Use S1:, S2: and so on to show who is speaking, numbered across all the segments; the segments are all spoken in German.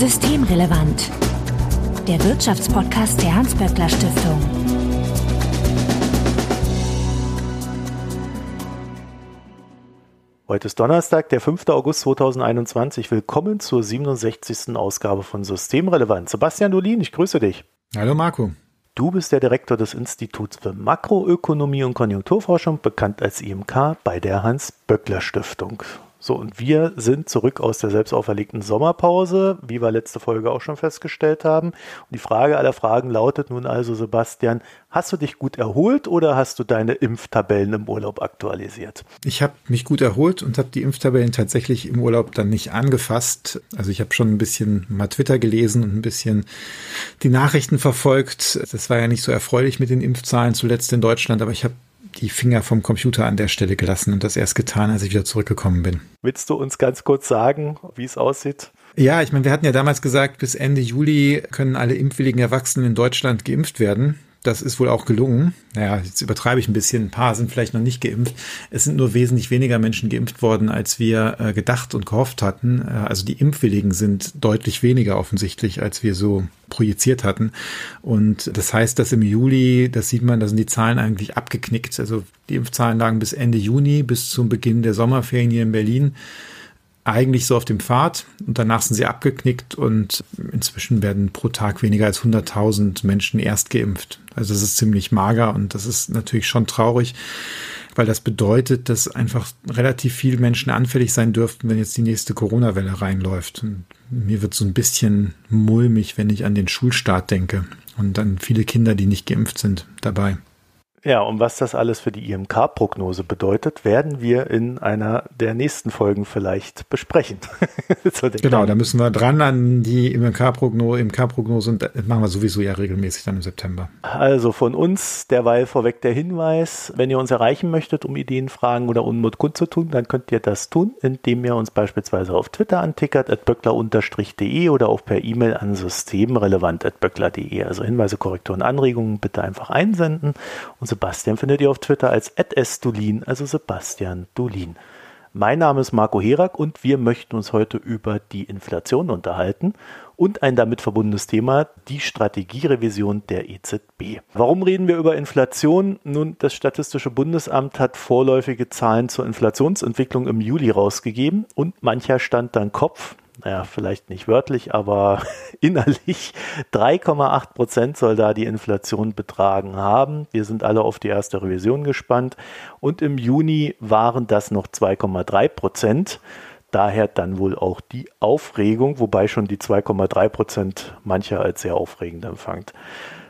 S1: Systemrelevant. Der Wirtschaftspodcast der Hans-Böckler Stiftung.
S2: Heute ist Donnerstag, der 5. August 2021. Willkommen zur 67. Ausgabe von Systemrelevant. Sebastian Dolin, ich grüße dich.
S3: Hallo Marco.
S2: Du bist der Direktor des Instituts für Makroökonomie und Konjunkturforschung, bekannt als IMK, bei der Hans-Böckler Stiftung. So, und wir sind zurück aus der selbst auferlegten Sommerpause, wie wir letzte Folge auch schon festgestellt haben. Und die Frage aller Fragen lautet nun also, Sebastian, hast du dich gut erholt oder hast du deine Impftabellen im Urlaub aktualisiert?
S3: Ich habe mich gut erholt und habe die Impftabellen tatsächlich im Urlaub dann nicht angefasst. Also ich habe schon ein bisschen mal Twitter gelesen und ein bisschen die Nachrichten verfolgt. Das war ja nicht so erfreulich mit den Impfzahlen zuletzt in Deutschland, aber ich habe die Finger vom Computer an der Stelle gelassen und das erst getan, als ich wieder zurückgekommen bin.
S2: Willst du uns ganz kurz sagen, wie es aussieht?
S3: Ja, ich meine, wir hatten ja damals gesagt, bis Ende Juli können alle impfwilligen Erwachsenen in Deutschland geimpft werden. Das ist wohl auch gelungen. Naja, jetzt übertreibe ich ein bisschen. Ein paar sind vielleicht noch nicht geimpft. Es sind nur wesentlich weniger Menschen geimpft worden, als wir äh, gedacht und gehofft hatten. Äh, also die Impfwilligen sind deutlich weniger offensichtlich, als wir so projiziert hatten. Und das heißt, dass im Juli, das sieht man, da sind die Zahlen eigentlich abgeknickt. Also die Impfzahlen lagen bis Ende Juni, bis zum Beginn der Sommerferien hier in Berlin eigentlich so auf dem Pfad und danach sind sie abgeknickt und inzwischen werden pro Tag weniger als 100.000 Menschen erst geimpft. Also das ist ziemlich mager und das ist natürlich schon traurig, weil das bedeutet, dass einfach relativ viele Menschen anfällig sein dürften, wenn jetzt die nächste Corona-Welle reinläuft. Und mir wird so ein bisschen mulmig, wenn ich an den Schulstart denke und an viele Kinder, die nicht geimpft sind, dabei.
S2: Ja, und was das alles für die IMK-Prognose bedeutet, werden wir in einer der nächsten Folgen vielleicht besprechen.
S3: so genau, da müssen wir dran an die IMK-Prognose IMK und das machen wir sowieso ja regelmäßig dann im September.
S2: Also von uns derweil vorweg der Hinweis, wenn ihr uns erreichen möchtet, um Ideen, Fragen oder Unmut kundzutun, dann könnt ihr das tun, indem ihr uns beispielsweise auf Twitter antickert, at böckler-de oder auch per E-Mail an systemrelevant.böckler.de. Also Hinweise, Korrekturen, Anregungen bitte einfach einsenden und Sebastian findet ihr auf Twitter als @sdulin, also Sebastian Dulin. Mein Name ist Marco Herak und wir möchten uns heute über die Inflation unterhalten und ein damit verbundenes Thema, die Strategierevision der EZB. Warum reden wir über Inflation? Nun, das Statistische Bundesamt hat vorläufige Zahlen zur Inflationsentwicklung im Juli rausgegeben und mancher stand dann Kopf, naja, vielleicht nicht wörtlich, aber innerlich 3,8 Prozent soll da die Inflation betragen haben. Wir sind alle auf die erste Revision gespannt. Und im Juni waren das noch 2,3 Prozent. Daher dann wohl auch die Aufregung, wobei schon die 2,3 Prozent mancher als sehr aufregend empfangt.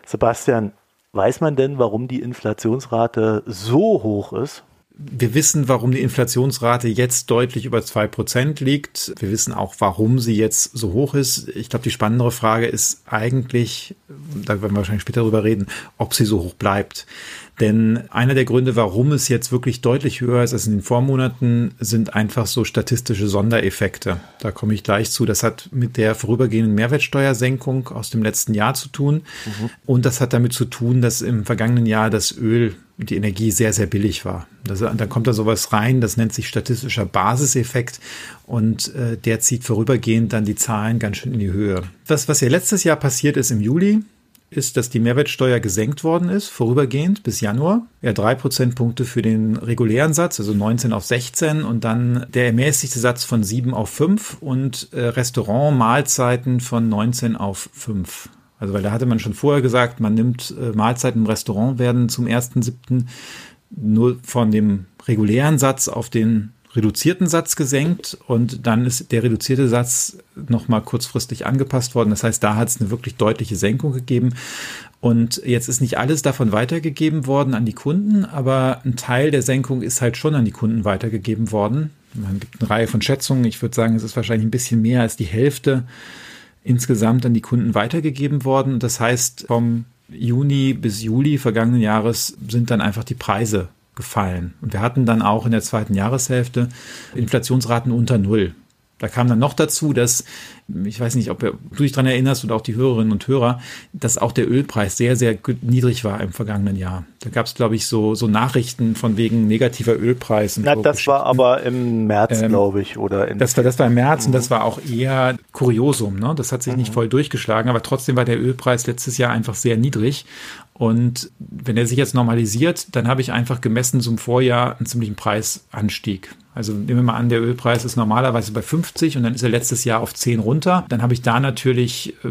S2: Sebastian, weiß man denn, warum die Inflationsrate so hoch ist?
S3: Wir wissen, warum die Inflationsrate jetzt deutlich über zwei Prozent liegt. Wir wissen auch, warum sie jetzt so hoch ist. Ich glaube, die spannendere Frage ist eigentlich, da werden wir wahrscheinlich später drüber reden, ob sie so hoch bleibt. Denn einer der Gründe, warum es jetzt wirklich deutlich höher ist als in den Vormonaten, sind einfach so statistische Sondereffekte. Da komme ich gleich zu. Das hat mit der vorübergehenden Mehrwertsteuersenkung aus dem letzten Jahr zu tun. Mhm. Und das hat damit zu tun, dass im vergangenen Jahr das Öl die Energie sehr, sehr billig war. Das, da kommt da sowas rein, das nennt sich statistischer Basiseffekt und äh, der zieht vorübergehend dann die Zahlen ganz schön in die Höhe. Das, was ja letztes Jahr passiert ist im Juli, ist, dass die Mehrwertsteuer gesenkt worden ist, vorübergehend bis Januar. Ja, drei Prozentpunkte für den regulären Satz, also 19 auf 16 und dann der ermäßigte Satz von 7 auf 5 und äh, Restaurant-Mahlzeiten von 19 auf 5. Also, weil da hatte man schon vorher gesagt, man nimmt äh, Mahlzeiten im Restaurant werden zum 1.7. nur von dem regulären Satz auf den reduzierten Satz gesenkt und dann ist der reduzierte Satz nochmal kurzfristig angepasst worden. Das heißt, da hat es eine wirklich deutliche Senkung gegeben. Und jetzt ist nicht alles davon weitergegeben worden an die Kunden, aber ein Teil der Senkung ist halt schon an die Kunden weitergegeben worden. Man gibt eine Reihe von Schätzungen. Ich würde sagen, es ist wahrscheinlich ein bisschen mehr als die Hälfte insgesamt an die Kunden weitergegeben worden. Das heißt, vom Juni bis Juli vergangenen Jahres sind dann einfach die Preise gefallen. Und wir hatten dann auch in der zweiten Jahreshälfte Inflationsraten unter Null. Da kam dann noch dazu, dass, ich weiß nicht, ob du dich daran erinnerst oder auch die Hörerinnen und Hörer, dass auch der Ölpreis sehr, sehr niedrig war im vergangenen Jahr. Da gab es, glaube ich, so, so Nachrichten von wegen negativer Ölpreisen.
S2: Na, das war aber im März, ähm, glaube ich, oder
S3: in das war das war im März mhm. und das war auch eher Kuriosum. Ne? Das hat sich mhm. nicht voll durchgeschlagen, aber trotzdem war der Ölpreis letztes Jahr einfach sehr niedrig und wenn er sich jetzt normalisiert, dann habe ich einfach gemessen zum Vorjahr einen ziemlichen Preisanstieg. Also nehmen wir mal an, der Ölpreis ist normalerweise bei 50 und dann ist er letztes Jahr auf 10 runter. Dann habe ich da natürlich äh,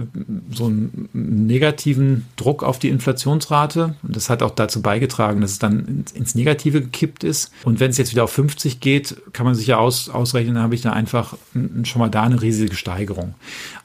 S3: so einen negativen Druck auf die Inflationsrate. Und das hat auch dazu beigetragen, dass es dann ins Negative gekippt ist. Und wenn es jetzt wieder auf 50 geht, kann man sich ja aus, ausrechnen, dann habe ich da einfach schon mal da eine riesige Steigerung.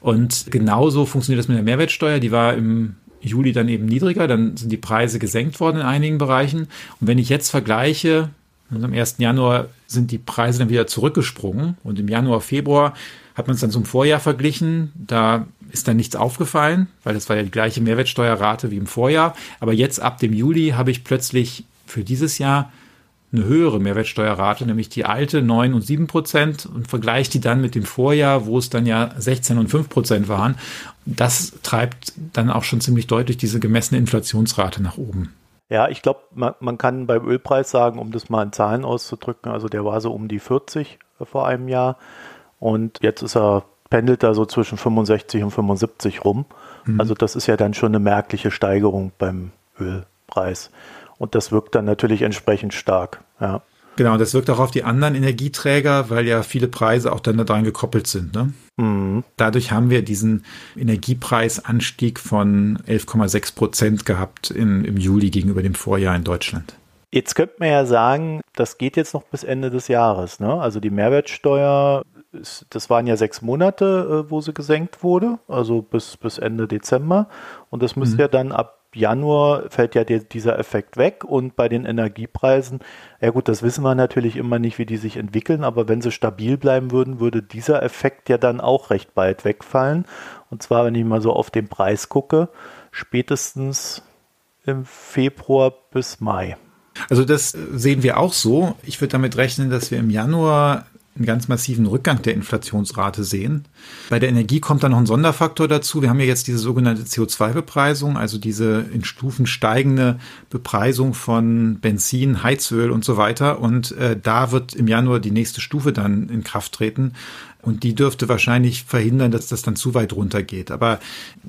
S3: Und genauso funktioniert das mit der Mehrwertsteuer. Die war im Juli dann eben niedriger, dann sind die Preise gesenkt worden in einigen Bereichen. Und wenn ich jetzt vergleiche, am 1. Januar sind die Preise dann wieder zurückgesprungen und im Januar, Februar hat man es dann zum Vorjahr verglichen. Da ist dann nichts aufgefallen, weil das war ja die gleiche Mehrwertsteuerrate wie im Vorjahr. Aber jetzt ab dem Juli habe ich plötzlich für dieses Jahr eine höhere Mehrwertsteuerrate, nämlich die alte 9 und 7 Prozent und vergleiche die dann mit dem Vorjahr, wo es dann ja 16 und 5 Prozent waren. Das treibt dann auch schon ziemlich deutlich diese gemessene Inflationsrate nach oben.
S2: Ja, ich glaube, man, man, kann beim Ölpreis sagen, um das mal in Zahlen auszudrücken, also der war so um die 40 vor einem Jahr und jetzt ist er, pendelt da so zwischen 65 und 75 rum. Mhm. Also das ist ja dann schon eine merkliche Steigerung beim Ölpreis. Und das wirkt dann natürlich entsprechend stark. Ja.
S3: Genau, das wirkt auch auf die anderen Energieträger, weil ja viele Preise auch dann daran gekoppelt sind. Ne? Mhm. Dadurch haben wir diesen Energiepreisanstieg von 11,6 Prozent gehabt in, im Juli gegenüber dem Vorjahr in Deutschland.
S2: Jetzt könnte man ja sagen, das geht jetzt noch bis Ende des Jahres. Ne? Also die Mehrwertsteuer, das waren ja sechs Monate, äh, wo sie gesenkt wurde, also bis, bis Ende Dezember. Und das müsste mhm. ja dann ab Januar fällt ja der, dieser Effekt weg und bei den Energiepreisen, ja gut, das wissen wir natürlich immer nicht, wie die sich entwickeln, aber wenn sie stabil bleiben würden, würde dieser Effekt ja dann auch recht bald wegfallen. Und zwar, wenn ich mal so auf den Preis gucke, spätestens im Februar bis Mai.
S3: Also das sehen wir auch so. Ich würde damit rechnen, dass wir im Januar einen ganz massiven Rückgang der Inflationsrate sehen. Bei der Energie kommt dann noch ein Sonderfaktor dazu. Wir haben ja jetzt diese sogenannte CO2-Bepreisung, also diese in Stufen steigende Bepreisung von Benzin, Heizöl und so weiter. Und äh, da wird im Januar die nächste Stufe dann in Kraft treten. Und die dürfte wahrscheinlich verhindern, dass das dann zu weit runtergeht. Aber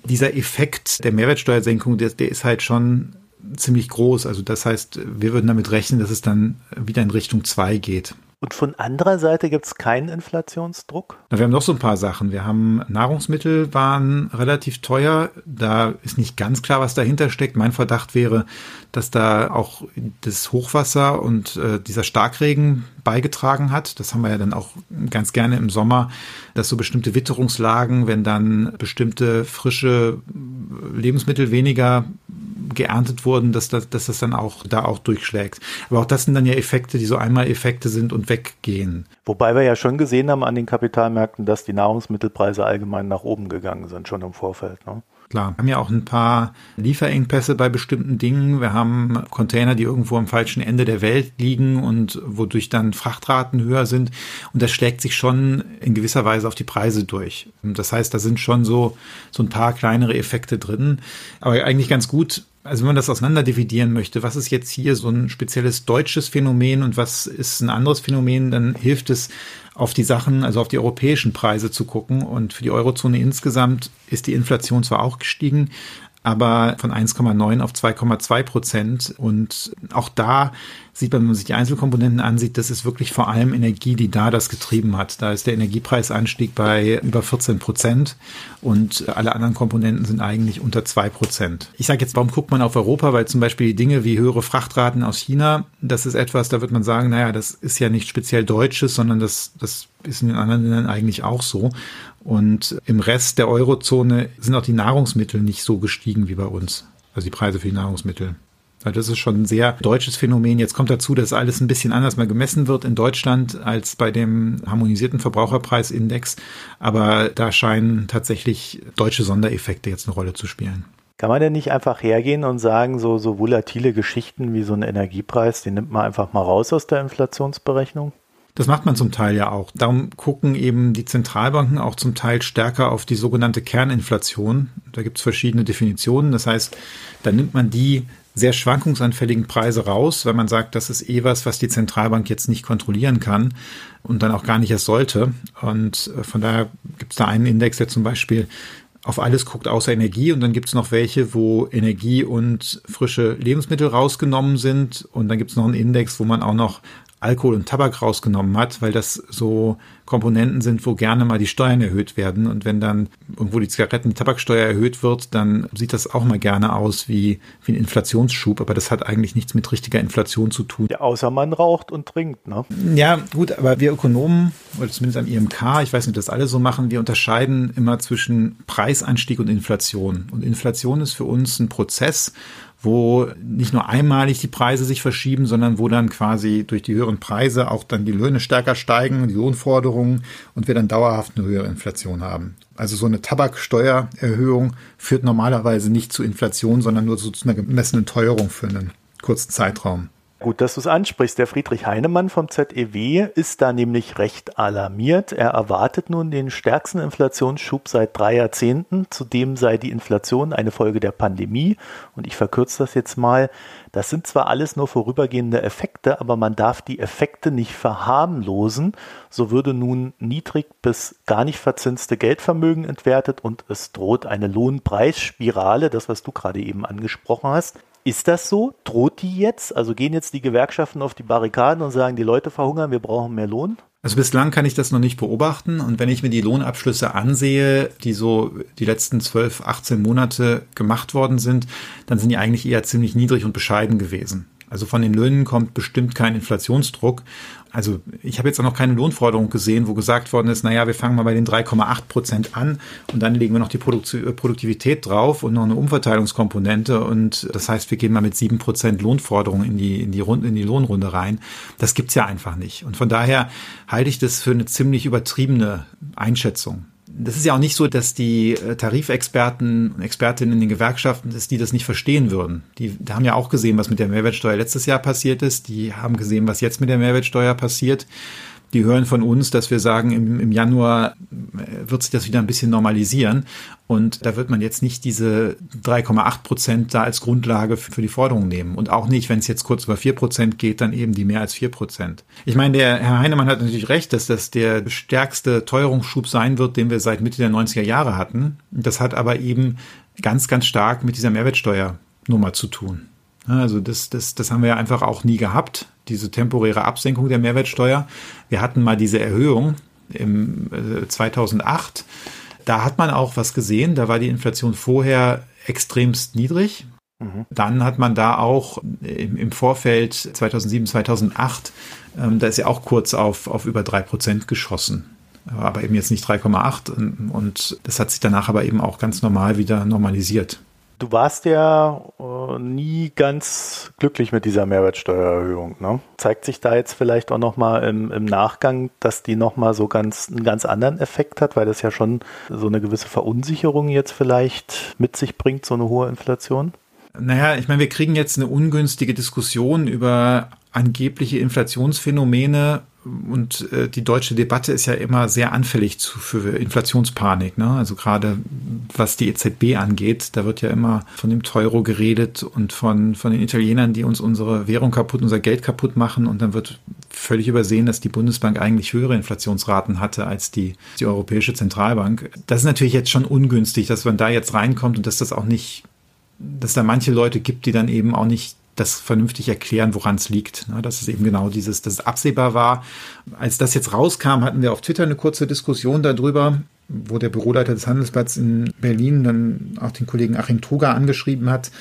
S3: dieser Effekt der Mehrwertsteuersenkung, der, der ist halt schon ziemlich groß. Also das heißt, wir würden damit rechnen, dass es dann wieder in Richtung zwei geht.
S2: Und von anderer Seite gibt es keinen Inflationsdruck?
S3: Wir haben noch so ein paar Sachen. Wir haben Nahrungsmittel waren relativ teuer. Da ist nicht ganz klar, was dahinter steckt. Mein Verdacht wäre, dass da auch das Hochwasser und äh, dieser Starkregen beigetragen hat. Das haben wir ja dann auch ganz gerne im Sommer, dass so bestimmte Witterungslagen, wenn dann bestimmte frische Lebensmittel weniger geerntet wurden, dass das, dass das dann auch da auch durchschlägt. Aber auch das sind dann ja Effekte, die so einmal Effekte sind und weggehen.
S2: Wobei wir ja schon gesehen haben an den Kapitalmärkten, dass die Nahrungsmittelpreise allgemein nach oben gegangen sind, schon im Vorfeld. Ne?
S3: Klar, wir haben ja auch ein paar Lieferengpässe bei bestimmten Dingen. Wir haben Container, die irgendwo am falschen Ende der Welt liegen und wodurch dann Frachtraten höher sind. Und das schlägt sich schon in gewisser Weise auf die Preise durch. Das heißt, da sind schon so, so ein paar kleinere Effekte drin. Aber eigentlich ganz gut, also wenn man das auseinander dividieren möchte, was ist jetzt hier so ein spezielles deutsches Phänomen und was ist ein anderes Phänomen, dann hilft es, auf die Sachen, also auf die europäischen Preise zu gucken. Und für die Eurozone insgesamt ist die Inflation zwar auch gestiegen, aber von 1,9 auf 2,2 Prozent. Und auch da sieht man, wenn man sich die Einzelkomponenten ansieht, das ist wirklich vor allem Energie, die da das getrieben hat. Da ist der Energiepreisanstieg bei über 14 Prozent und alle anderen Komponenten sind eigentlich unter 2 Prozent. Ich sage jetzt, warum guckt man auf Europa? Weil zum Beispiel die Dinge wie höhere Frachtraten aus China, das ist etwas, da wird man sagen, naja, das ist ja nicht speziell Deutsches, sondern das, das ist in den anderen Ländern eigentlich auch so. Und im Rest der Eurozone sind auch die Nahrungsmittel nicht so gestiegen wie bei uns. Also die Preise für die Nahrungsmittel. Also das ist schon ein sehr deutsches Phänomen. Jetzt kommt dazu, dass alles ein bisschen anders mal gemessen wird in Deutschland als bei dem harmonisierten Verbraucherpreisindex. Aber da scheinen tatsächlich deutsche Sondereffekte jetzt eine Rolle zu spielen.
S2: Kann man denn nicht einfach hergehen und sagen, so, so volatile Geschichten wie so ein Energiepreis, den nimmt man einfach mal raus aus der Inflationsberechnung?
S3: Das macht man zum Teil ja auch. Darum gucken eben die Zentralbanken auch zum Teil stärker auf die sogenannte Kerninflation. Da gibt es verschiedene Definitionen. Das heißt, da nimmt man die sehr schwankungsanfälligen Preise raus, weil man sagt, das ist eh was, was die Zentralbank jetzt nicht kontrollieren kann und dann auch gar nicht erst sollte. Und äh, von daher gibt es da einen Index, der zum Beispiel auf alles guckt außer Energie und dann gibt es noch welche, wo Energie und frische Lebensmittel rausgenommen sind und dann gibt es noch einen Index, wo man auch noch Alkohol und Tabak rausgenommen hat, weil das so Komponenten sind, wo gerne mal die Steuern erhöht werden. Und wenn dann irgendwo die Zigaretten, die Tabaksteuer erhöht wird, dann sieht das auch mal gerne aus wie, wie ein Inflationsschub. Aber das hat eigentlich nichts mit richtiger Inflation zu tun.
S2: Ja, außer man raucht und trinkt, ne?
S3: Ja, gut, aber wir Ökonomen, oder zumindest am IMK, ich weiß nicht, ob das alle so machen, wir unterscheiden immer zwischen Preisanstieg und Inflation. Und Inflation ist für uns ein Prozess, wo nicht nur einmalig die Preise sich verschieben, sondern wo dann quasi durch die höheren Preise auch dann die Löhne stärker steigen, die Lohnforderungen und wir dann dauerhaft eine höhere Inflation haben. Also so eine Tabaksteuererhöhung führt normalerweise nicht zu Inflation, sondern nur zu einer gemessenen Teuerung für einen kurzen Zeitraum.
S2: Gut, dass du es ansprichst. Der Friedrich Heinemann vom ZEW ist da nämlich recht alarmiert. Er erwartet nun den stärksten Inflationsschub seit drei Jahrzehnten. Zudem sei die Inflation eine Folge der Pandemie. Und ich verkürze das jetzt mal. Das sind zwar alles nur vorübergehende Effekte, aber man darf die Effekte nicht verharmlosen. So würde nun niedrig bis gar nicht verzinste Geldvermögen entwertet und es droht eine Lohnpreisspirale, das was du gerade eben angesprochen hast. Ist das so? Droht die jetzt? Also gehen jetzt die Gewerkschaften auf die Barrikaden und sagen, die Leute verhungern, wir brauchen mehr Lohn?
S3: Also bislang kann ich das noch nicht beobachten. Und wenn ich mir die Lohnabschlüsse ansehe, die so die letzten 12, 18 Monate gemacht worden sind, dann sind die eigentlich eher ziemlich niedrig und bescheiden gewesen. Also von den Löhnen kommt bestimmt kein Inflationsdruck. Also ich habe jetzt auch noch keine Lohnforderung gesehen, wo gesagt worden ist, naja, wir fangen mal bei den 3,8 Prozent an und dann legen wir noch die äh, Produktivität drauf und noch eine Umverteilungskomponente und das heißt, wir gehen mal mit 7 Prozent Lohnforderung in die, in, die Runde, in die Lohnrunde rein. Das gibt's ja einfach nicht. Und von daher halte ich das für eine ziemlich übertriebene Einschätzung das ist ja auch nicht so, dass die äh, Tarifexperten und Expertinnen in den Gewerkschaften, dass die das nicht verstehen würden. Die, die haben ja auch gesehen, was mit der Mehrwertsteuer letztes Jahr passiert ist. Die haben gesehen, was jetzt mit der Mehrwertsteuer passiert die hören von uns, dass wir sagen, im, im Januar äh, wird sich das wieder ein bisschen normalisieren. Und da wird man jetzt nicht diese 3,8 Prozent da als Grundlage für die Forderung nehmen. Und auch nicht, wenn es jetzt kurz über 4 Prozent geht, dann eben die mehr als 4 Prozent. Ich meine, der Herr Heinemann hat natürlich recht, dass das der stärkste Teuerungsschub sein wird, den wir seit Mitte der 90er Jahre hatten. Das hat aber eben ganz, ganz stark mit dieser Mehrwertsteuernummer zu tun. Also das, das, das haben wir ja einfach auch nie gehabt diese temporäre Absenkung der Mehrwertsteuer. Wir hatten mal diese Erhöhung im 2008. Äh, da hat man auch was gesehen. Da war die Inflation vorher extremst niedrig. Mhm. Dann hat man da auch im, im Vorfeld 2007, 2008, ähm, da ist ja auch kurz auf, auf über drei Prozent geschossen. Aber eben jetzt nicht 3,8 und das hat sich danach aber eben auch ganz normal wieder normalisiert.
S2: Du warst ja äh, nie ganz glücklich mit dieser Mehrwertsteuererhöhung. Ne? Zeigt sich da jetzt vielleicht auch nochmal im, im Nachgang, dass die nochmal so ganz einen ganz anderen Effekt hat, weil das ja schon so eine gewisse Verunsicherung jetzt vielleicht mit sich bringt, so eine hohe Inflation?
S3: Naja, ich meine, wir kriegen jetzt eine ungünstige Diskussion über angebliche Inflationsphänomene und äh, die deutsche Debatte ist ja immer sehr anfällig zu, für Inflationspanik. Ne? Also gerade was die EZB angeht, da wird ja immer von dem Teuro geredet und von, von den Italienern, die uns unsere Währung kaputt, unser Geld kaputt machen. Und dann wird völlig übersehen, dass die Bundesbank eigentlich höhere Inflationsraten hatte als die, die Europäische Zentralbank. Das ist natürlich jetzt schon ungünstig, dass man da jetzt reinkommt und dass das auch nicht, dass da manche Leute gibt, die dann eben auch nicht das vernünftig erklären, woran es liegt. Ne? Dass es eben genau dieses, dass es absehbar war. Als das jetzt rauskam, hatten wir auf Twitter eine kurze Diskussion darüber, wo der Büroleiter des Handelsblatts in Berlin dann auch den Kollegen Achim Truger angeschrieben hat,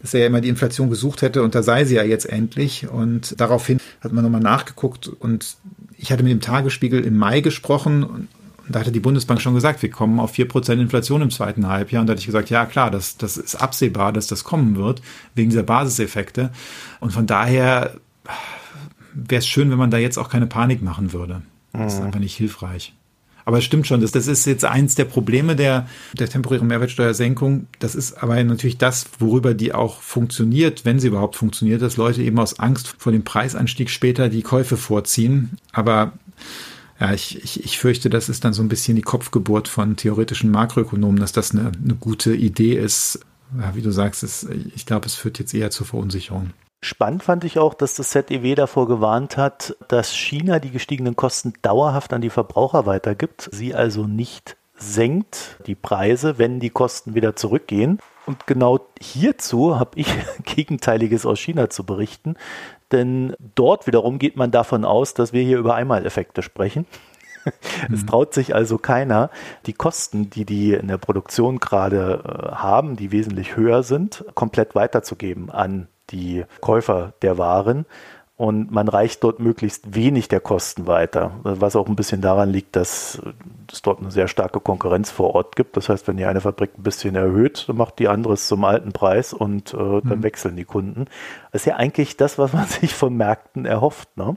S3: dass er ja immer die Inflation gesucht hätte und da sei sie ja jetzt endlich. Und daraufhin hat man nochmal nachgeguckt und ich hatte mit dem Tagesspiegel im Mai gesprochen da hatte die Bundesbank schon gesagt, wir kommen auf 4% Inflation im zweiten Halbjahr. Und da hatte ich gesagt, ja klar, das, das ist absehbar, dass das kommen wird, wegen dieser Basiseffekte. Und von daher wäre es schön, wenn man da jetzt auch keine Panik machen würde. Das ist mhm. einfach nicht hilfreich. Aber es stimmt schon, das, das ist jetzt eins der Probleme der, der temporären Mehrwertsteuersenkung. Das ist aber natürlich das, worüber die auch funktioniert, wenn sie überhaupt funktioniert, dass Leute eben aus Angst vor dem Preisanstieg später die Käufe vorziehen. Aber ja, ich, ich, ich fürchte, das ist dann so ein bisschen die Kopfgeburt von theoretischen Makroökonomen, dass das eine, eine gute Idee ist, ja, wie du sagst, es, ich glaube, es führt jetzt eher zur Verunsicherung.
S2: Spannend fand ich auch, dass das ZEW davor gewarnt hat, dass China die gestiegenen Kosten dauerhaft an die Verbraucher weitergibt, sie also nicht senkt die Preise, wenn die Kosten wieder zurückgehen. Und genau hierzu habe ich Gegenteiliges aus China zu berichten, denn dort wiederum geht man davon aus, dass wir hier über Einmaleffekte sprechen. Es mhm. traut sich also keiner, die Kosten, die die in der Produktion gerade äh, haben, die wesentlich höher sind, komplett weiterzugeben an die Käufer der Waren. Und man reicht dort möglichst wenig der Kosten weiter, was auch ein bisschen daran liegt, dass es dort eine sehr starke Konkurrenz vor Ort gibt. Das heißt, wenn die eine Fabrik ein bisschen erhöht, dann macht die andere es zum alten Preis und äh, dann mhm. wechseln die Kunden. Das ist ja eigentlich das, was man sich von Märkten erhofft. Ne?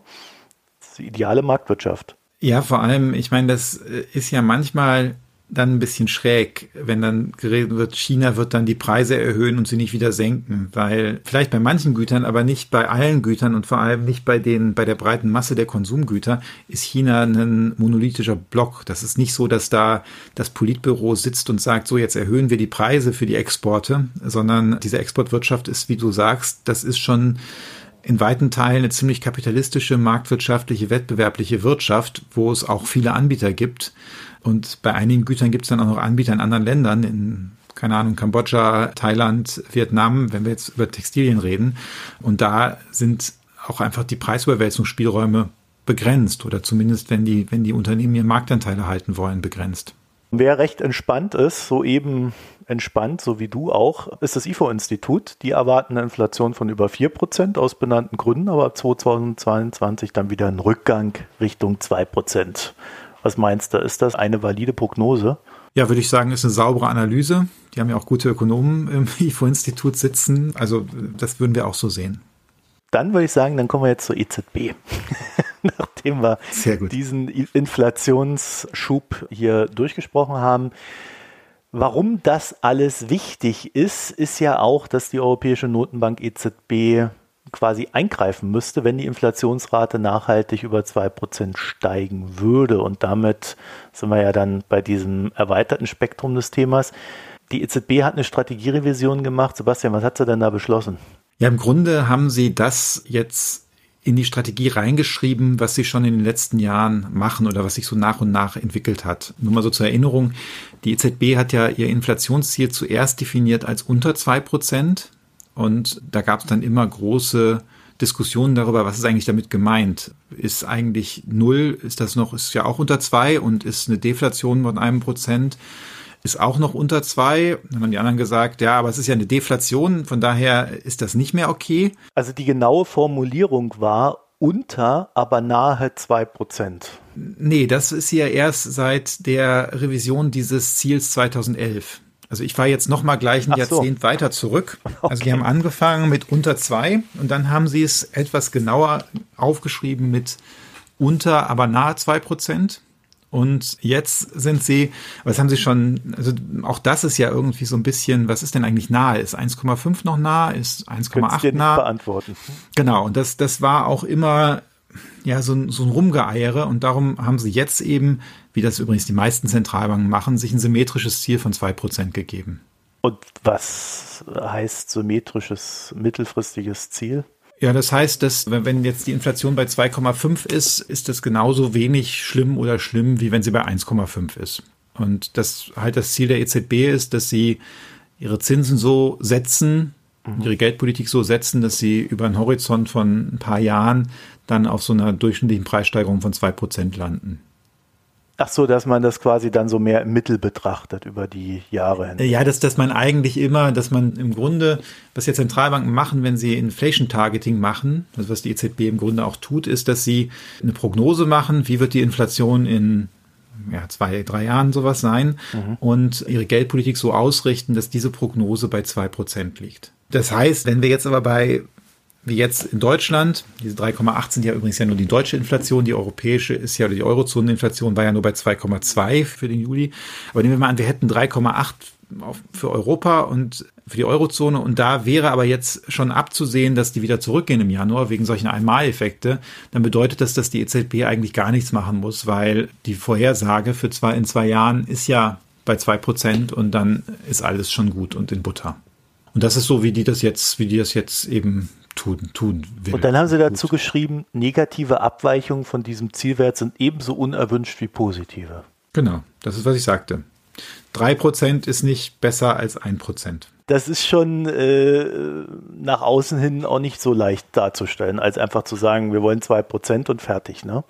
S2: Das ist die ideale Marktwirtschaft.
S3: Ja, vor allem, ich meine, das äh, ist ja manchmal dann ein bisschen schräg, wenn dann geredet wird, China wird dann die Preise erhöhen und sie nicht wieder senken, weil vielleicht bei manchen Gütern, aber nicht bei allen Gütern und vor allem nicht bei den bei der breiten Masse der Konsumgüter ist China ein monolithischer Block. Das ist nicht so, dass da das Politbüro sitzt und sagt, so jetzt erhöhen wir die Preise für die Exporte, sondern diese Exportwirtschaft ist, wie du sagst, das ist schon in weiten Teilen eine ziemlich kapitalistische, marktwirtschaftliche, wettbewerbliche Wirtschaft, wo es auch viele Anbieter gibt. Und bei einigen Gütern gibt es dann auch noch Anbieter in anderen Ländern, in keine Ahnung, Kambodscha, Thailand, Vietnam, wenn wir jetzt über Textilien reden. Und da sind auch einfach die Preisüberwälzungsspielräume begrenzt oder zumindest, wenn die, wenn die Unternehmen ihre Marktanteile halten wollen, begrenzt.
S2: Wer recht entspannt ist, so eben entspannt, so wie du auch, ist das IFO-Institut. Die erwarten eine Inflation von über 4% aus benannten Gründen, aber ab 2022 dann wieder ein Rückgang Richtung 2%. Was meinst du, ist das eine valide Prognose?
S3: Ja, würde ich sagen, ist eine saubere Analyse. Die haben ja auch gute Ökonomen im IFO-Institut sitzen. Also das würden wir auch so sehen.
S2: Dann würde ich sagen, dann kommen wir jetzt zur EZB. Nachdem wir diesen Inflationsschub hier durchgesprochen haben. Warum das alles wichtig ist, ist ja auch, dass die Europäische Notenbank EZB quasi eingreifen müsste, wenn die Inflationsrate nachhaltig über 2% steigen würde. Und damit sind wir ja dann bei diesem erweiterten Spektrum des Themas. Die EZB hat eine Strategierevision gemacht. Sebastian, was hat sie denn da beschlossen?
S3: Ja, im Grunde haben sie das jetzt in die Strategie reingeschrieben, was sie schon in den letzten Jahren machen oder was sich so nach und nach entwickelt hat. Nur mal so zur Erinnerung, die EZB hat ja ihr Inflationsziel zuerst definiert als unter zwei Prozent und da gab es dann immer große Diskussionen darüber, was ist eigentlich damit gemeint. Ist eigentlich null, ist das noch, ist ja auch unter zwei und ist eine Deflation von einem Prozent ist auch noch unter zwei. Dann haben die anderen gesagt, ja, aber es ist ja eine Deflation, von daher ist das nicht mehr okay.
S2: Also die genaue Formulierung war unter, aber nahe zwei Prozent.
S3: Nee, das ist ja erst seit der Revision dieses Ziels 2011. Also ich war jetzt noch mal gleich ein Ach Jahrzehnt so. weiter zurück. Okay. Also die haben angefangen mit unter zwei und dann haben sie es etwas genauer aufgeschrieben mit unter, aber nahe zwei Prozent. Und jetzt sind sie, was haben sie schon, also auch das ist ja irgendwie so ein bisschen, was ist denn eigentlich nahe? Ist 1,5 noch nah? Ist 1,8 nah?
S2: beantworten.
S3: Genau, und das, das war auch immer ja so ein, so ein Rumgeeiere und darum haben sie jetzt eben, wie das übrigens die meisten Zentralbanken machen, sich ein symmetrisches Ziel von 2% gegeben.
S2: Und was heißt symmetrisches mittelfristiges Ziel?
S3: Ja, das heißt, dass wenn jetzt die Inflation bei 2,5 ist, ist das genauso wenig schlimm oder schlimm, wie wenn sie bei 1,5 ist. Und das halt das Ziel der EZB ist, dass sie ihre Zinsen so setzen, mhm. ihre Geldpolitik so setzen, dass sie über einen Horizont von ein paar Jahren dann auf so einer durchschnittlichen Preissteigerung von zwei Prozent landen.
S2: Ach so, dass man das quasi dann so mehr im Mittel betrachtet über die Jahre
S3: hin. Ja, dass, dass man eigentlich immer, dass man im Grunde, was jetzt Zentralbanken machen, wenn sie Inflation Targeting machen, also was die EZB im Grunde auch tut, ist, dass sie eine Prognose machen, wie wird die Inflation in ja, zwei, drei Jahren sowas sein mhm. und ihre Geldpolitik so ausrichten, dass diese Prognose bei zwei Prozent liegt. Das heißt, wenn wir jetzt aber bei wie jetzt in Deutschland. Diese 3,8 sind ja übrigens ja nur die deutsche Inflation. Die europäische ist ja, oder die Eurozoneninflation war ja nur bei 2,2 für den Juli. Aber nehmen wir mal an, wir hätten 3,8 für Europa und für die Eurozone. Und da wäre aber jetzt schon abzusehen, dass die wieder zurückgehen im Januar wegen solchen Einmaleffekte. Dann bedeutet das, dass die EZB eigentlich gar nichts machen muss, weil die Vorhersage für zwei, in zwei Jahren ist ja bei zwei Prozent und dann ist alles schon gut und in Butter. Und das ist so, wie die das jetzt, wie die das jetzt eben tun, tun
S2: will. Und dann haben sie dazu geschrieben, negative Abweichungen von diesem Zielwert sind ebenso unerwünscht wie positive.
S3: Genau, das ist, was ich sagte. 3% ist nicht besser als 1%.
S2: Das ist schon äh, nach außen hin auch nicht so leicht darzustellen, als einfach zu sagen, wir wollen 2% und fertig, ne?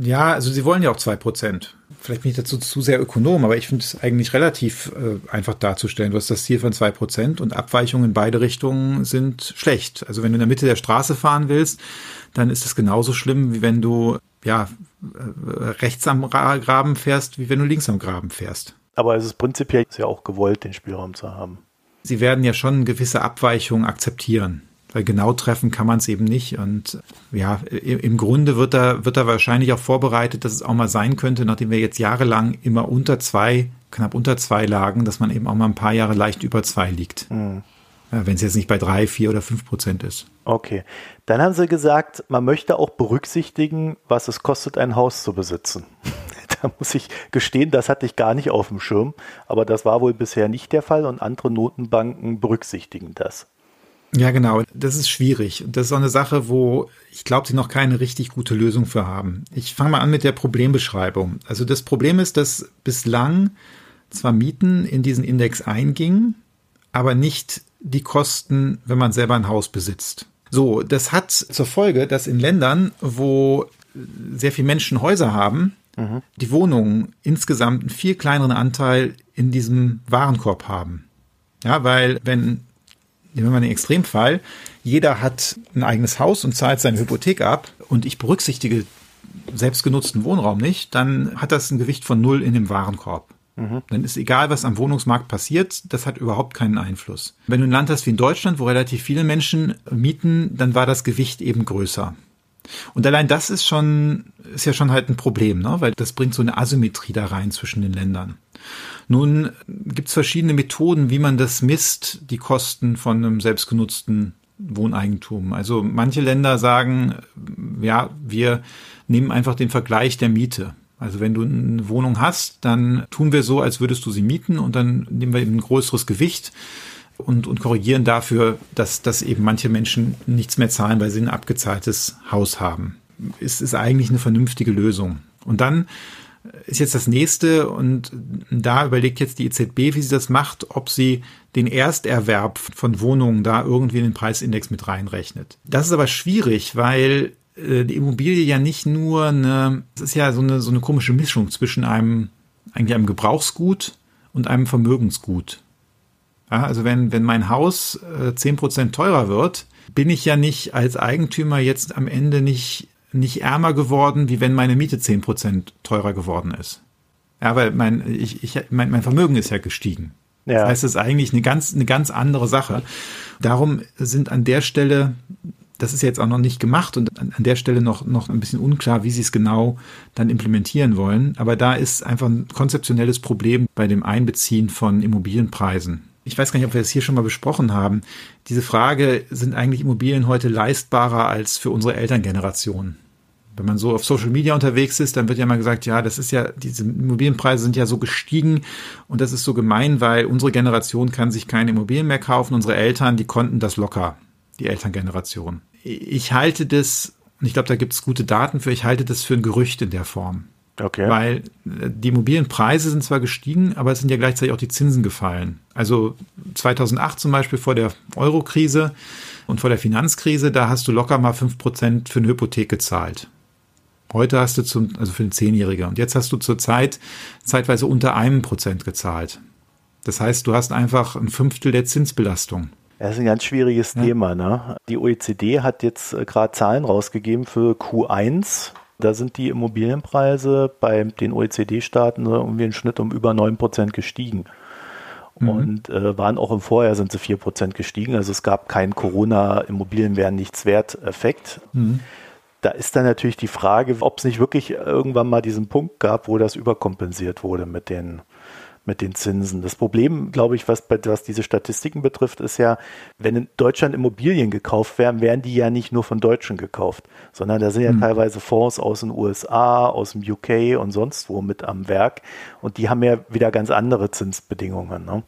S3: Ja, also sie wollen ja auch 2%. Vielleicht bin ich dazu zu sehr ökonom, aber ich finde es eigentlich relativ äh, einfach darzustellen. Du hast das Ziel von 2% und Abweichungen in beide Richtungen sind schlecht. Also wenn du in der Mitte der Straße fahren willst, dann ist es genauso schlimm, wie wenn du ja, äh, rechts am Graben fährst, wie wenn du links am Graben fährst.
S2: Aber es ist prinzipiell ja auch gewollt, den Spielraum zu haben.
S3: Sie werden ja schon gewisse Abweichungen akzeptieren. Weil genau treffen kann man es eben nicht. Und ja, im Grunde wird da, wird da wahrscheinlich auch vorbereitet, dass es auch mal sein könnte, nachdem wir jetzt jahrelang immer unter zwei, knapp unter zwei lagen, dass man eben auch mal ein paar Jahre leicht über zwei liegt. Mhm. Wenn es jetzt nicht bei drei, vier oder fünf Prozent ist.
S2: Okay. Dann haben Sie gesagt, man möchte auch berücksichtigen, was es kostet, ein Haus zu besitzen. da muss ich gestehen, das hatte ich gar nicht auf dem Schirm, aber das war wohl bisher nicht der Fall und andere Notenbanken berücksichtigen das.
S3: Ja, genau. Das ist schwierig. Das ist auch eine Sache, wo ich glaube, sie noch keine richtig gute Lösung für haben. Ich fange mal an mit der Problembeschreibung. Also das Problem ist, dass bislang zwar Mieten in diesen Index eingingen, aber nicht die Kosten, wenn man selber ein Haus besitzt. So, das hat zur Folge, dass in Ländern, wo sehr viele Menschen Häuser haben, mhm. die Wohnungen insgesamt einen viel kleineren Anteil in diesem Warenkorb haben. Ja, weil wenn nehmen wir mal den Extremfall, jeder hat ein eigenes Haus und zahlt seine Hypothek ab und ich berücksichtige selbstgenutzten Wohnraum nicht, dann hat das ein Gewicht von null in dem Warenkorb. Mhm. Dann ist egal, was am Wohnungsmarkt passiert, das hat überhaupt keinen Einfluss. Wenn du ein Land hast wie in Deutschland, wo relativ viele Menschen mieten, dann war das Gewicht eben größer. Und allein das ist schon, ist ja schon halt ein Problem, ne? weil das bringt so eine Asymmetrie da rein zwischen den Ländern. Nun gibt es verschiedene Methoden, wie man das misst, die Kosten von einem selbstgenutzten Wohneigentum. Also manche Länder sagen, ja, wir nehmen einfach den Vergleich der Miete. Also wenn du eine Wohnung hast, dann tun wir so, als würdest du sie mieten und dann nehmen wir eben ein größeres Gewicht und, und korrigieren dafür, dass, dass eben manche Menschen nichts mehr zahlen, weil sie ein abgezahltes Haus haben. Es ist eigentlich eine vernünftige Lösung. Und dann ist jetzt das nächste und da überlegt jetzt die EZB, wie sie das macht, ob sie den Ersterwerb von Wohnungen da irgendwie in den Preisindex mit reinrechnet. Das ist aber schwierig, weil äh, die Immobilie ja nicht nur eine, es ist ja so eine, so eine komische Mischung zwischen einem, eigentlich einem Gebrauchsgut und einem Vermögensgut. Ja, also wenn, wenn mein Haus äh, zehn Prozent teurer wird, bin ich ja nicht als Eigentümer jetzt am Ende nicht nicht ärmer geworden, wie wenn meine Miete zehn Prozent teurer geworden ist. Ja, weil mein, ich, ich, mein, mein Vermögen ist ja gestiegen. Ja. Das heißt, es ist eigentlich eine ganz, eine ganz andere Sache. Darum sind an der Stelle, das ist jetzt auch noch nicht gemacht und an, an der Stelle noch, noch ein bisschen unklar, wie sie es genau dann implementieren wollen. Aber da ist einfach ein konzeptionelles Problem bei dem Einbeziehen von Immobilienpreisen. Ich weiß gar nicht, ob wir das hier schon mal besprochen haben. Diese Frage, sind eigentlich Immobilien heute leistbarer als für unsere Elterngeneration? wenn man so auf Social Media unterwegs ist, dann wird ja mal gesagt, ja, das ist ja, diese Immobilienpreise sind ja so gestiegen und das ist so gemein, weil unsere Generation kann sich keine Immobilien mehr kaufen, unsere Eltern, die konnten das locker, die Elterngeneration. Ich halte das, und ich glaube, da gibt es gute Daten für, ich halte das für ein Gerücht in der Form. Okay. Weil äh, die Immobilienpreise sind zwar gestiegen, aber es sind ja gleichzeitig auch die Zinsen gefallen. Also 2008 zum Beispiel vor der Euro-Krise und vor der Finanzkrise, da hast du locker mal fünf Prozent für eine Hypothek gezahlt. Heute hast du zum, also für den Zehnjähriger. Und jetzt hast du zur Zeit zeitweise unter einem Prozent gezahlt. Das heißt, du hast einfach ein Fünftel der Zinsbelastung.
S2: Das ist ein ganz schwieriges ja. Thema. Ne? Die OECD hat jetzt äh, gerade Zahlen rausgegeben für Q1. Da sind die Immobilienpreise bei den OECD-Staaten irgendwie im Schnitt um über 9 Prozent gestiegen. Mhm. Und äh, waren auch im Vorjahr sind sie 4 Prozent gestiegen. Also es gab keinen Corona-Immobilien werden nichts wert-Effekt. Mhm. Da ist dann natürlich die Frage, ob es nicht wirklich irgendwann mal diesen Punkt gab, wo das überkompensiert wurde mit den, mit den Zinsen. Das Problem, glaube ich, was, was diese Statistiken betrifft, ist ja, wenn in Deutschland Immobilien gekauft werden, werden die ja nicht nur von Deutschen gekauft, sondern da sind ja mhm. teilweise Fonds aus den USA, aus dem UK und sonst wo mit am Werk und die haben ja wieder ganz andere Zinsbedingungen. Ne?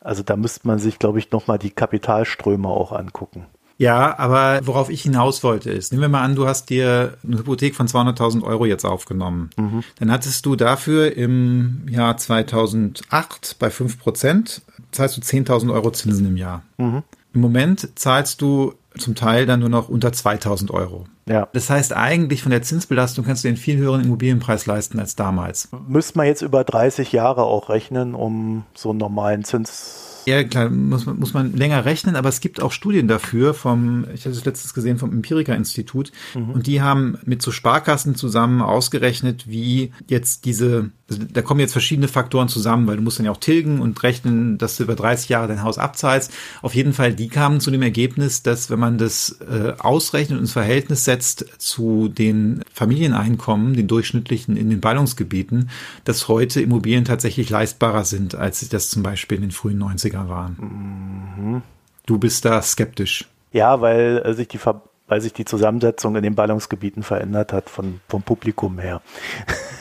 S2: Also da müsste man sich, glaube ich, nochmal die Kapitalströme auch angucken.
S3: Ja, aber worauf ich hinaus wollte ist, nehmen wir mal an, du hast dir eine Hypothek von 200.000 Euro jetzt aufgenommen. Mhm. Dann hattest du dafür im Jahr 2008 bei 5 Prozent, zahlst du 10.000 Euro Zinsen im Jahr. Mhm. Im Moment zahlst du zum Teil dann nur noch unter 2000 Euro. Ja. Das heißt, eigentlich von der Zinsbelastung kannst du den viel höheren Immobilienpreis leisten als damals.
S2: Müsste man jetzt über 30 Jahre auch rechnen, um so einen normalen Zins
S3: ja, klar, muss man, muss man länger rechnen, aber es gibt auch Studien dafür vom, ich hatte es letztes gesehen, vom Empirica-Institut. Mhm. Und die haben mit so Sparkassen zusammen ausgerechnet, wie jetzt diese, also da kommen jetzt verschiedene Faktoren zusammen, weil du musst dann ja auch tilgen und rechnen, dass du über 30 Jahre dein Haus abzahlst. Auf jeden Fall, die kamen zu dem Ergebnis, dass wenn man das äh, ausrechnet und ins Verhältnis setzt zu den Familieneinkommen, den durchschnittlichen in den Ballungsgebieten, dass heute Immobilien tatsächlich leistbarer sind, als sie das zum Beispiel in den frühen 90 günstiger waren. Mhm. Du bist da skeptisch.
S2: Ja, weil äh, sich die Ver weil sich die Zusammensetzung in den Ballungsgebieten verändert hat von, vom Publikum her.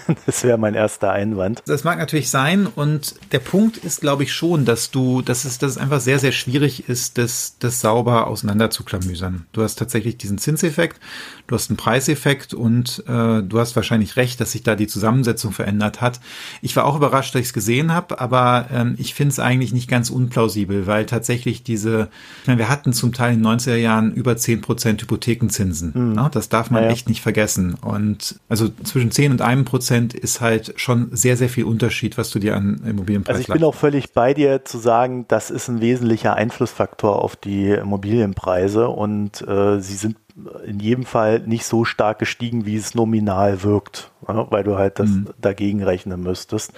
S2: das wäre mein erster Einwand.
S3: Das mag natürlich sein und der Punkt ist, glaube ich, schon, dass du, dass es, dass es einfach sehr, sehr schwierig ist, das, das sauber auseinanderzuklamüsern. Du hast tatsächlich diesen Zinseffekt, du hast einen Preiseffekt und äh, du hast wahrscheinlich recht, dass sich da die Zusammensetzung verändert hat. Ich war auch überrascht, dass ich es gesehen habe, aber ähm, ich finde es eigentlich nicht ganz unplausibel, weil tatsächlich diese, ich meine, wir hatten zum Teil in den 90er Jahren über 10 Prozent Hypothekenzinsen. Mhm. Ne? Das darf man ja, echt nicht vergessen. Und also zwischen 10 und einem Prozent ist halt schon sehr, sehr viel Unterschied, was du dir an Immobilienpreis
S2: Also ich bin auch völlig bei dir zu sagen, das ist ein wesentlicher Einflussfaktor auf die Immobilienpreise und äh, sie sind in jedem Fall nicht so stark gestiegen, wie es nominal wirkt, weil du halt das mhm. dagegen rechnen müsstest.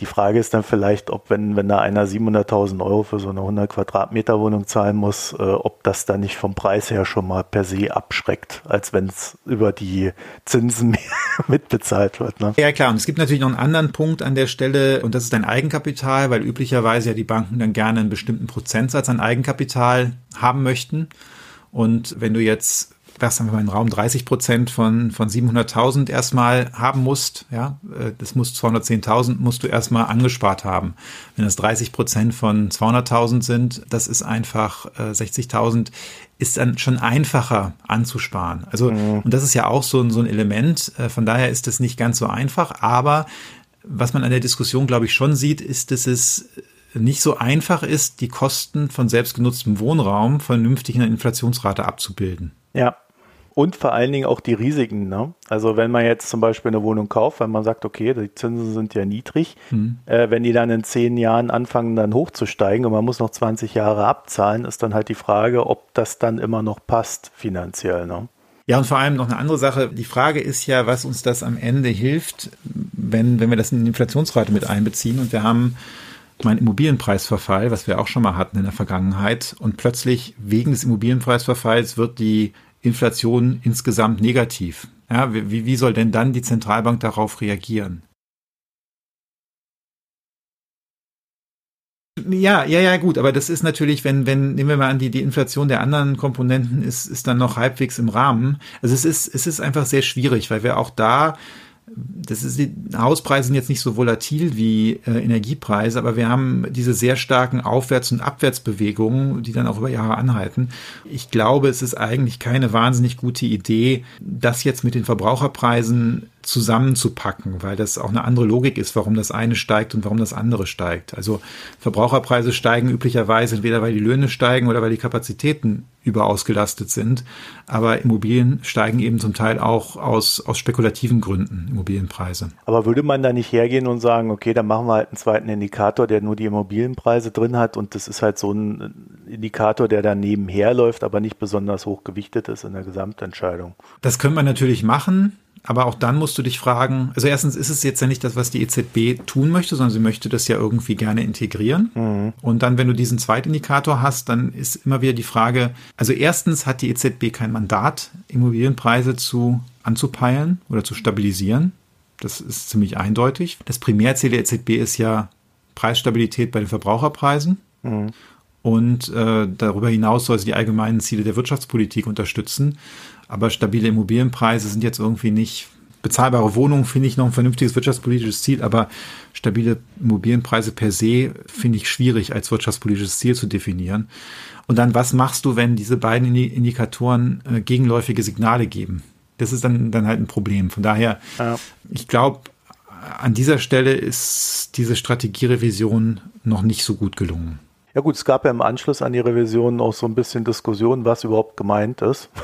S2: Die Frage ist dann vielleicht, ob wenn, wenn da einer 700.000 Euro für so eine 100 Quadratmeter Wohnung zahlen muss, äh, ob das dann nicht vom Preis her schon mal per se abschreckt, als wenn es über die Zinsen mitbezahlt wird. Ne?
S3: Ja klar, und es gibt natürlich noch einen anderen Punkt an der Stelle und das ist dein Eigenkapital, weil üblicherweise ja die Banken dann gerne einen bestimmten Prozentsatz an Eigenkapital haben möchten. Und wenn du jetzt was sagen wir mal, im Raum 30 Prozent von, von 700.000 erstmal haben musst, ja, äh, das muss 210.000 musst du erstmal angespart haben. Wenn das 30 Prozent von 200.000 sind, das ist einfach äh, 60.000 ist dann schon einfacher anzusparen. Also, mhm. und das ist ja auch so ein, so ein Element. Äh, von daher ist es nicht ganz so einfach. Aber was man an der Diskussion, glaube ich, schon sieht, ist, dass es nicht so einfach ist, die Kosten von selbstgenutztem Wohnraum vernünftig in der Inflationsrate abzubilden.
S2: Ja, und vor allen Dingen auch die Risiken. Ne? Also wenn man jetzt zum Beispiel eine Wohnung kauft, wenn man sagt, okay, die Zinsen sind ja niedrig, mhm. äh, wenn die dann in zehn Jahren anfangen, dann hochzusteigen und man muss noch 20 Jahre abzahlen, ist dann halt die Frage, ob das dann immer noch passt finanziell. Ne?
S3: Ja, und vor allem noch eine andere Sache. Die Frage ist ja, was uns das am Ende hilft, wenn, wenn wir das in die Inflationsrate mit einbeziehen. Und wir haben meinen Immobilienpreisverfall, was wir auch schon mal hatten in der Vergangenheit. Und plötzlich wegen des Immobilienpreisverfalls wird die Inflation insgesamt negativ. Ja, wie, wie soll denn dann die Zentralbank darauf reagieren? Ja, ja, ja, gut, aber das ist natürlich, wenn, wenn, nehmen wir mal an, die, die Inflation der anderen Komponenten ist, ist dann noch halbwegs im Rahmen. Also es ist, es ist einfach sehr schwierig, weil wir auch da das ist, die Hauspreise sind jetzt nicht so volatil wie äh, Energiepreise, aber wir haben diese sehr starken Aufwärts- und Abwärtsbewegungen, die dann auch über Jahre anhalten. Ich glaube, es ist eigentlich keine wahnsinnig gute Idee, das jetzt mit den Verbraucherpreisen zusammenzupacken, weil das auch eine andere Logik ist, warum das eine steigt und warum das andere steigt. Also Verbraucherpreise steigen üblicherweise entweder weil die Löhne steigen oder weil die Kapazitäten überausgelastet sind. Aber Immobilien steigen eben zum Teil auch aus, aus spekulativen Gründen, Immobilienpreise.
S2: Aber würde man da nicht hergehen und sagen, okay, dann machen wir halt einen zweiten Indikator, der nur die Immobilienpreise drin hat und das ist halt so ein Indikator, der da nebenher läuft, aber nicht besonders hoch gewichtet ist in der Gesamtentscheidung.
S3: Das können wir natürlich machen. Aber auch dann musst du dich fragen, also erstens ist es jetzt ja nicht das, was die EZB tun möchte, sondern sie möchte das ja irgendwie gerne integrieren. Mhm. Und dann, wenn du diesen Zweitindikator hast, dann ist immer wieder die Frage, also erstens hat die EZB kein Mandat, Immobilienpreise zu anzupeilen oder zu stabilisieren. Das ist ziemlich eindeutig. Das Primärziel der EZB ist ja Preisstabilität bei den Verbraucherpreisen. Mhm. Und äh, darüber hinaus soll sie die allgemeinen Ziele der Wirtschaftspolitik unterstützen. Aber stabile Immobilienpreise sind jetzt irgendwie nicht, bezahlbare Wohnungen finde ich noch ein vernünftiges wirtschaftspolitisches Ziel, aber stabile Immobilienpreise per se finde ich schwierig als wirtschaftspolitisches Ziel zu definieren. Und dann, was machst du, wenn diese beiden Indikatoren äh, gegenläufige Signale geben? Das ist dann, dann halt ein Problem. Von daher, ja. ich glaube, an dieser Stelle ist diese Strategierevision noch nicht so gut gelungen.
S2: Ja gut, es gab ja im Anschluss an die Revision auch so ein bisschen Diskussion, was überhaupt gemeint ist.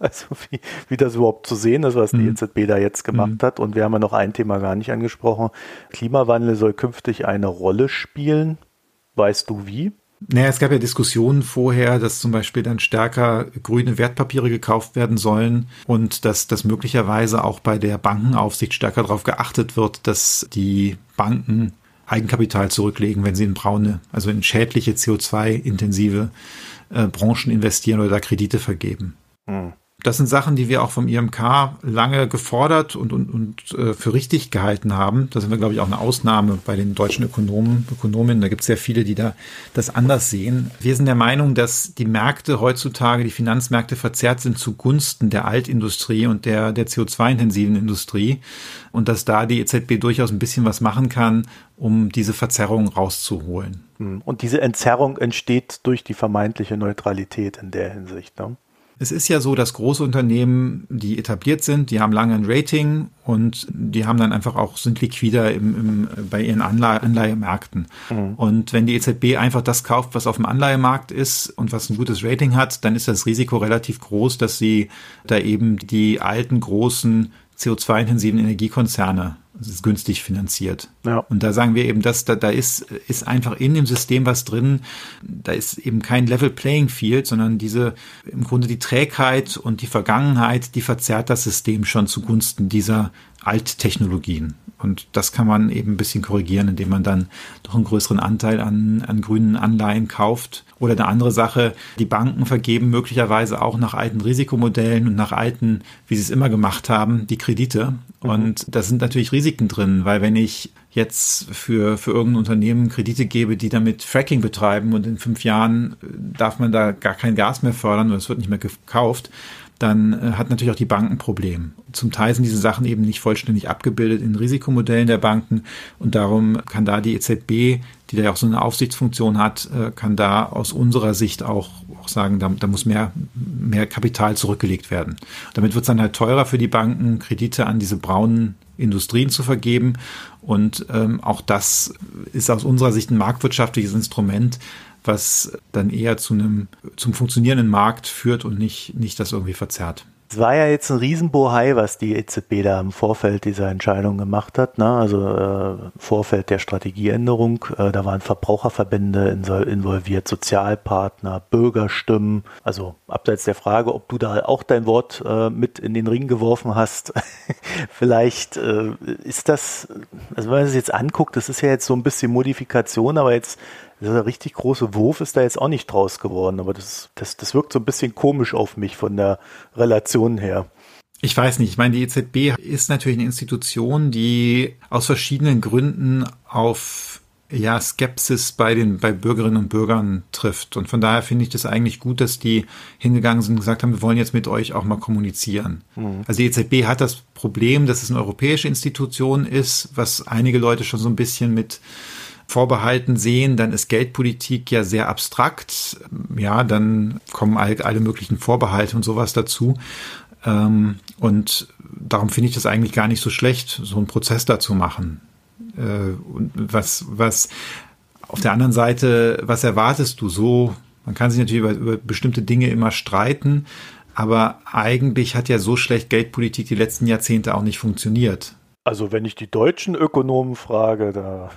S2: Also wie, wie das überhaupt zu sehen ist, was die mhm. EZB da jetzt gemacht mhm. hat. Und wir haben ja noch ein Thema gar nicht angesprochen. Klimawandel soll künftig eine Rolle spielen. Weißt du wie?
S3: Naja, es gab ja Diskussionen vorher, dass zum Beispiel dann stärker grüne Wertpapiere gekauft werden sollen und dass das möglicherweise auch bei der Bankenaufsicht stärker darauf geachtet wird, dass die Banken Eigenkapital zurücklegen, wenn sie in braune, also in schädliche CO2-intensive äh, Branchen investieren oder da Kredite vergeben. Hm das sind Sachen, die wir auch vom IMK lange gefordert und, und, und äh, für richtig gehalten haben. Da sind wir, glaube ich, auch eine Ausnahme bei den deutschen Ökonomen, Ökonomen. Da gibt es sehr viele, die da das anders sehen. Wir sind der Meinung, dass die Märkte heutzutage, die Finanzmärkte verzerrt sind zugunsten der Altindustrie und der, der CO2-intensiven Industrie und dass da die EZB durchaus ein bisschen was machen kann, um diese Verzerrung rauszuholen.
S2: Hm. Und diese Entzerrung entsteht durch die vermeintliche Neutralität in der Hinsicht. Ne?
S3: Es ist ja so, dass große Unternehmen, die etabliert sind, die haben lange ein Rating und die haben dann einfach auch, sind liquider im, im, bei ihren Anleihe, Anleihemärkten. Mhm. Und wenn die EZB einfach das kauft, was auf dem Anleihemarkt ist und was ein gutes Rating hat, dann ist das Risiko relativ groß, dass sie da eben die alten großen CO2-intensiven Energiekonzerne es ist günstig finanziert. Ja. Und da sagen wir eben, dass da, da ist, ist einfach in dem System was drin. Da ist eben kein Level Playing Field, sondern diese, im Grunde die Trägheit und die Vergangenheit, die verzerrt das System schon zugunsten dieser Alttechnologien. Und das kann man eben ein bisschen korrigieren, indem man dann doch einen größeren Anteil an, an grünen Anleihen kauft. Oder eine andere Sache, die Banken vergeben möglicherweise auch nach alten Risikomodellen und nach alten, wie sie es immer gemacht haben, die Kredite. Mhm. Und da sind natürlich Risiken drin, weil wenn ich jetzt für, für irgendein Unternehmen Kredite gebe, die damit Fracking betreiben und in fünf Jahren darf man da gar kein Gas mehr fördern oder es wird nicht mehr gekauft, dann äh, hat natürlich auch die Bank ein Problem. Zum Teil sind diese Sachen eben nicht vollständig abgebildet in Risikomodellen der Banken und darum kann da die EZB, die da ja auch so eine Aufsichtsfunktion hat, äh, kann da aus unserer Sicht auch, auch sagen, da, da muss mehr, mehr Kapital zurückgelegt werden. Damit wird es dann halt teurer für die Banken, Kredite an diese braunen Industrien zu vergeben. Und ähm, auch das ist aus unserer Sicht ein marktwirtschaftliches Instrument, was dann eher zu einem, zum funktionierenden Markt führt und nicht, nicht das irgendwie verzerrt.
S2: Es war ja jetzt ein Riesenbohai, was die EZB da im Vorfeld dieser Entscheidung gemacht hat. Ne? Also äh, Vorfeld der Strategieänderung. Äh, da waren Verbraucherverbände involviert, Sozialpartner, Bürgerstimmen. Also abseits der Frage, ob du da auch dein Wort äh, mit in den Ring geworfen hast. Vielleicht äh, ist das, also wenn man es jetzt anguckt, das ist ja jetzt so ein bisschen Modifikation, aber jetzt dieser richtig große Wurf ist da jetzt auch nicht draus geworden, aber das, das, das wirkt so ein bisschen komisch auf mich von der Relation her.
S3: Ich weiß nicht. Ich meine, die EZB ist natürlich eine Institution, die aus verschiedenen Gründen auf ja, Skepsis bei den, bei Bürgerinnen und Bürgern trifft. Und von daher finde ich das eigentlich gut, dass die hingegangen sind und gesagt haben, wir wollen jetzt mit euch auch mal kommunizieren. Mhm. Also die EZB hat das Problem, dass es eine europäische Institution ist, was einige Leute schon so ein bisschen mit Vorbehalten sehen, dann ist Geldpolitik ja sehr abstrakt. Ja, dann kommen alle, alle möglichen Vorbehalte und sowas dazu. Ähm, und darum finde ich das eigentlich gar nicht so schlecht, so einen Prozess dazu machen. Äh, was, was auf der anderen Seite, was erwartest du so? Man kann sich natürlich über, über bestimmte Dinge immer streiten, aber eigentlich hat ja so schlecht Geldpolitik die letzten Jahrzehnte auch nicht funktioniert.
S2: Also wenn ich die deutschen Ökonomen frage, da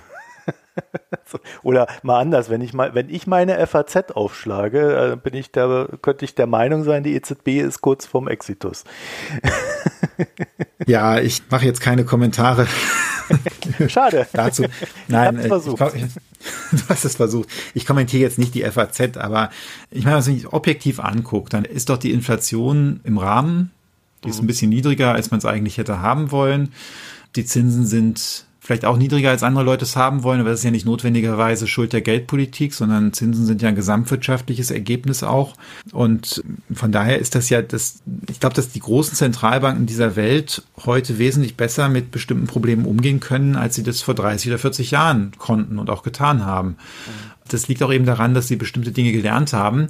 S2: Oder mal anders, wenn ich mal, wenn ich meine FAZ aufschlage, äh, bin ich da, könnte ich der Meinung sein, die EZB ist kurz vorm Exitus.
S3: ja, ich mache jetzt keine Kommentare.
S2: Schade.
S3: Dazu. Nein, ich versucht. Ich, du hast es versucht. Ich kommentiere jetzt nicht die FAZ, aber ich meine, wenn man sich objektiv anguckt, dann ist doch die Inflation im Rahmen. Die ist ein bisschen niedriger, als man es eigentlich hätte haben wollen. Die Zinsen sind vielleicht auch niedriger als andere Leute es haben wollen, aber das ist ja nicht notwendigerweise Schuld der Geldpolitik, sondern Zinsen sind ja ein gesamtwirtschaftliches Ergebnis auch. Und von daher ist das ja das, ich glaube, dass die großen Zentralbanken dieser Welt heute wesentlich besser mit bestimmten Problemen umgehen können, als sie das vor 30 oder 40 Jahren konnten und auch getan haben. Das liegt auch eben daran, dass sie bestimmte Dinge gelernt haben.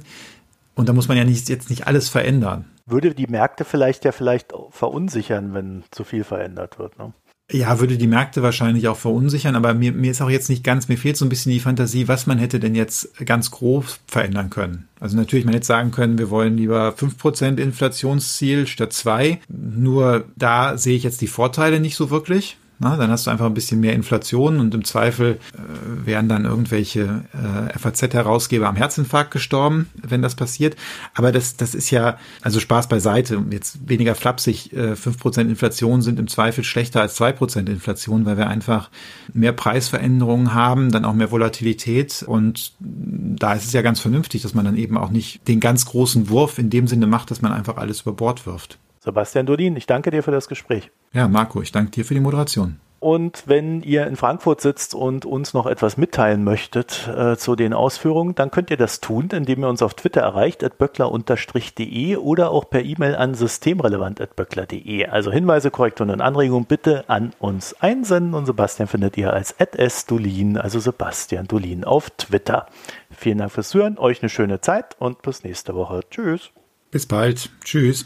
S3: Und da muss man ja nicht, jetzt nicht alles verändern.
S2: Würde die Märkte vielleicht ja vielleicht verunsichern, wenn zu viel verändert wird. Ne?
S3: Ja, würde die Märkte wahrscheinlich auch verunsichern, aber mir, mir ist auch jetzt nicht ganz, mir fehlt so ein bisschen die Fantasie, was man hätte denn jetzt ganz grob verändern können. Also natürlich, man hätte sagen können, wir wollen lieber 5% Inflationsziel statt 2. Nur da sehe ich jetzt die Vorteile nicht so wirklich. Na, dann hast du einfach ein bisschen mehr Inflation und im Zweifel äh, wären dann irgendwelche äh, FAZ-Herausgeber am Herzinfarkt gestorben, wenn das passiert. Aber das, das ist ja, also Spaß beiseite, jetzt weniger flapsig, äh, 5% Inflation sind im Zweifel schlechter als 2% Inflation, weil wir einfach mehr Preisveränderungen haben, dann auch mehr Volatilität und da ist es ja ganz vernünftig, dass man dann eben auch nicht den ganz großen Wurf in dem Sinne macht, dass man einfach alles über Bord wirft.
S2: Sebastian Dodin, ich danke dir für das Gespräch.
S3: Ja, Marco, ich danke dir für die Moderation.
S2: Und wenn ihr in Frankfurt sitzt und uns noch etwas mitteilen möchtet äh, zu den Ausführungen, dann könnt ihr das tun, indem ihr uns auf Twitter erreicht, at böckler-de oder auch per E-Mail an systemrelevant.böckler.de. Also Hinweise, Korrekturen und Anregungen bitte an uns einsenden und Sebastian findet ihr als @sdolin, also Sebastian Dolin auf Twitter. Vielen Dank fürs Hören, euch eine schöne Zeit und bis nächste Woche. Tschüss.
S3: Bis bald. Tschüss.